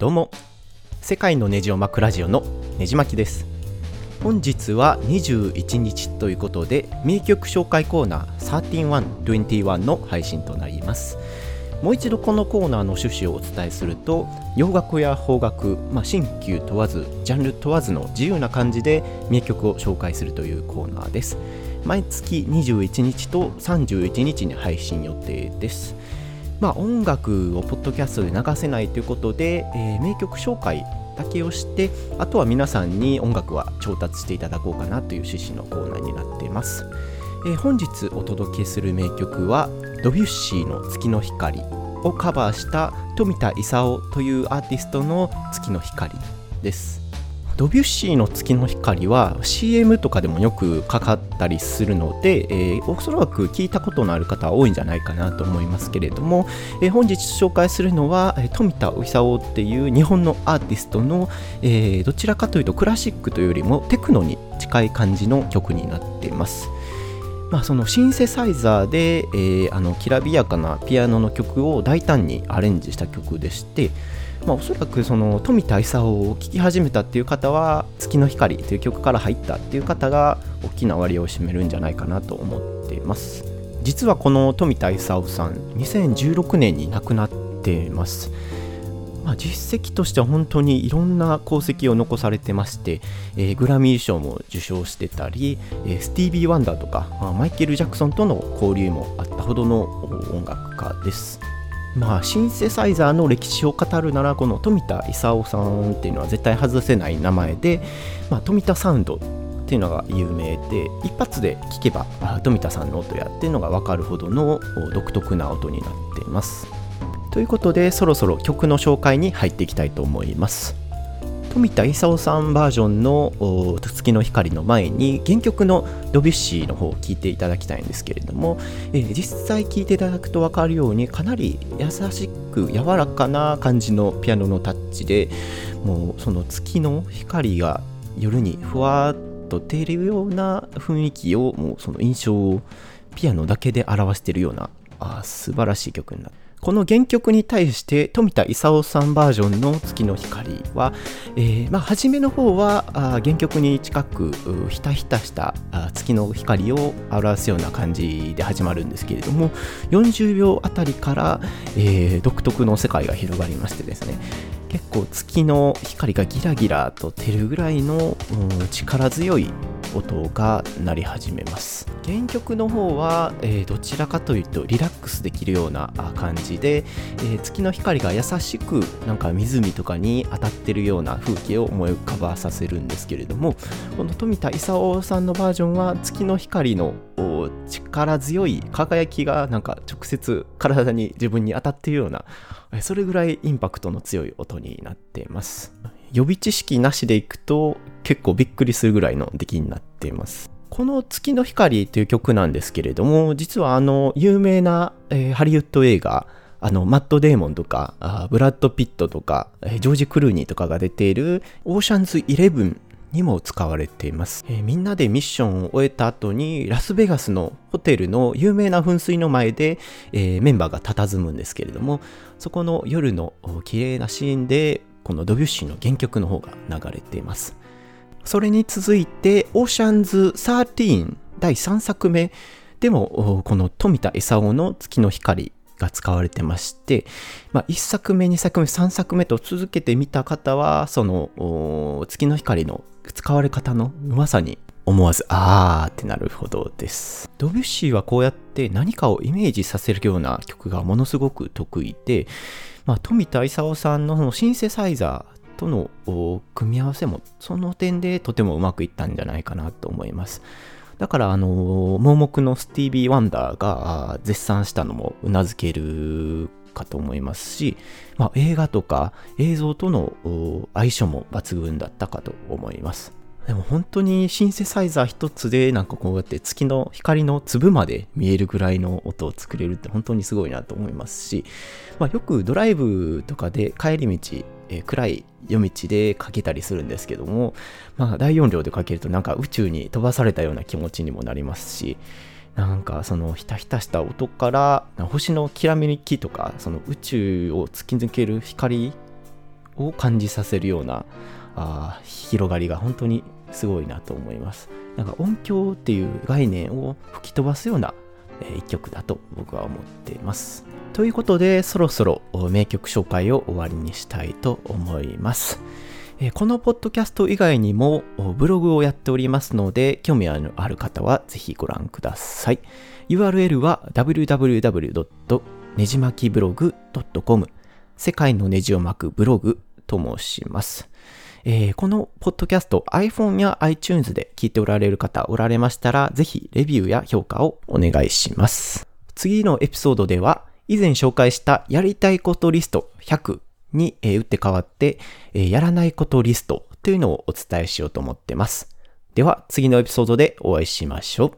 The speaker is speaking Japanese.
どうも。世界のネジを巻くラジオのネジ巻きです。本日は21日ということで名曲紹介コーナー13121の配信となります。もう一度このコーナーの趣旨をお伝えすると洋楽や邦楽、まあ、新旧問わずジャンル問わずの自由な感じで名曲を紹介するというコーナーです。毎月21日と31日に配信予定です。まあ、音楽をポッドキャストで流せないということで、えー、名曲紹介だけをしてあとは皆さんに音楽は調達していただこうかなという趣旨のコーナーになっています、えー、本日お届けする名曲はドビュッシーの月の光をカバーした富田勲というアーティストの月の光です。ドビュッシーの月の光は CM とかでもよくかかったりするので、えー、おそらく聞いたことのある方は多いんじゃないかなと思いますけれども、えー、本日紹介するのは富田勲っていう日本のアーティストの、えー、どちらかというとクラシックというよりもテクノに近い感じの曲になっています。まあ、そのシンセサイザーで、えー、あのきらびやかなピアノの曲を大胆にアレンジした曲でして、まあ、おそらくその富田勲を聴き始めたっていう方は「月の光」という曲から入ったっていう方が大きな割合を占めるんじゃないかなと思っています実はこの富田勲さん2016年に亡くなっていますまあ、実績としては本当にいろんな功績を残されてまして、えー、グラミー賞も受賞してたり、えー、スティービー・ワンダーとか、まあ、マイケル・ジャクソンとの交流もあったほどの音楽家です。まあ、シンセサイザーの歴史を語るならこの富田勲さんっていうのは絶対外せない名前で、まあ、富田サウンドっていうのが有名で一発で聴けば富田さんの音やっていうのが分かるほどの独特な音になっています。ということでそろそろ曲の紹介に入っていきたいと思います。富田勲さんバージョンの「月の光」の前に原曲のドビュッシーの方を聴いていただきたいんですけれども、えー、実際聴いていただくと分かるようにかなり優しく柔らかな感じのピアノのタッチでもうその月の光が夜にふわっと出るような雰囲気をもうその印象をピアノだけで表しているようなあ素晴らしい曲になってこの原曲に対して富田勲さんバージョンの月の光は、えー、まあ、初めの方は原曲に近くひたひたした月の光を表すような感じで始まるんですけれども40秒あたりから、えー、独特の世界が広がりましてですね結構月の光がギラギラと照るぐらいの、力強い音が鳴り始めます。原曲の方は、えー、どちらかというとリラックスできるような感じで、えー、月の光が優しくなんか湖とかに当たってるような風景を思い浮かばさせるんですけれどもこの富田勲さんのバージョンは月の光の力強い輝きがなんか直接体に自分に当たっているようなそれぐらいインパクトの強い音になっています。予備知識なしでいくと結構びっくりするぐらいの出来になっています。この月の光という曲なんですけれども実はあの有名な、えー、ハリウッド映画あのマット・デーモンとかブラッド・ピットとかジョージ・クルーニーとかが出ているオーシャンズ・イレブンにも使われています、えー、みんなでミッションを終えた後にラスベガスのホテルの有名な噴水の前で、えー、メンバーが佇むんですけれどもそこの夜の綺麗なシーンでこのドビュッシーの原曲の方が流れています。それに続いてオーシャンズ13第3作目でもこの富田勲の月の光が使われてまして、まあ、1作目2作目3作目と続けて見た方はその月の光の使われ方のうまさに思わずあーってなるほどです。ドビュッシーはこうやって何かをイメージさせるような曲がものすごく得意で、まあ、富田勲さんのシンセサイザーとの組み合わせもその点でとてもうまくいったんじゃないかなと思います。だから、あの、盲目のスティービー・ワンダーが絶賛したのもうなずけるかと思いますし、まあ、映画とか映像との相性も抜群だったかと思います。でも本当にシンセサイザー一つでなんかこうやって月の光の粒まで見えるぐらいの音を作れるって本当にすごいなと思いますし、まあ、よくドライブとかで帰り道、えー、暗い夜道でかけたりするんですけども、まあ、大音量でかけるとなんか宇宙に飛ばされたような気持ちにもなりますしなんかそのひたひたした音から星のきらめきとかその宇宙を突き抜ける光を感じさせるようなあ広がりが本当にすごいなと思います。なんか音響っていう概念を吹き飛ばすような、え、一曲だと僕は思っています。ということで、そろそろ名曲紹介を終わりにしたいと思います。このポッドキャスト以外にもブログをやっておりますので、興味ある方はぜひご覧ください。URL は www. ねじ巻きブログ .com 世界のネジを巻くブログと申します。えー、このポッドキャスト iPhone や iTunes で聞いておられる方おられましたら、ぜひレビューや評価をお願いします。次のエピソードでは、以前紹介したやりたいことリスト100に、え打って変わって、えやらないことリストというのをお伝えしようと思ってます。では次のエピソードでお会いしましょう。